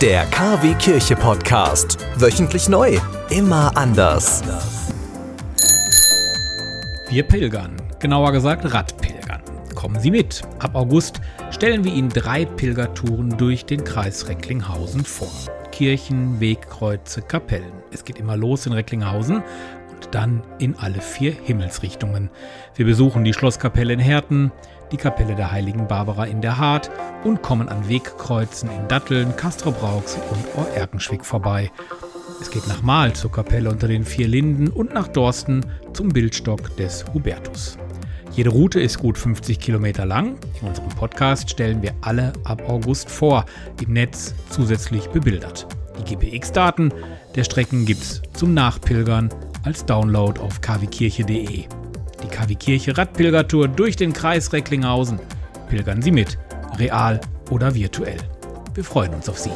Der KW Kirche Podcast. Wöchentlich neu. Immer anders. Wir pilgern, genauer gesagt Radpilgern. Kommen Sie mit. Ab August stellen wir Ihnen drei Pilgertouren durch den Kreis Recklinghausen vor. Kirchen, Wegkreuze, Kapellen. Es geht immer los in Recklinghausen und dann in alle vier Himmelsrichtungen. Wir besuchen die Schlosskapelle in Herten, die Kapelle der heiligen Barbara in der Hart und kommen an Wegkreuzen in Datteln, Castrop-Rauxel und Ohr-Erkenschwick vorbei. Es geht nach Mahl zur Kapelle unter den vier Linden und nach Dorsten zum Bildstock des Hubertus. Jede Route ist gut 50 Kilometer lang. In unserem Podcast stellen wir alle ab August vor, im Netz zusätzlich bebildert. Die GPX-Daten der Strecken gibt's zum Nachpilgern als Download auf kwkirche.de. Die KW Kirche Radpilgertour durch den Kreis Recklinghausen. Pilgern Sie mit, real oder virtuell. Wir freuen uns auf Sie.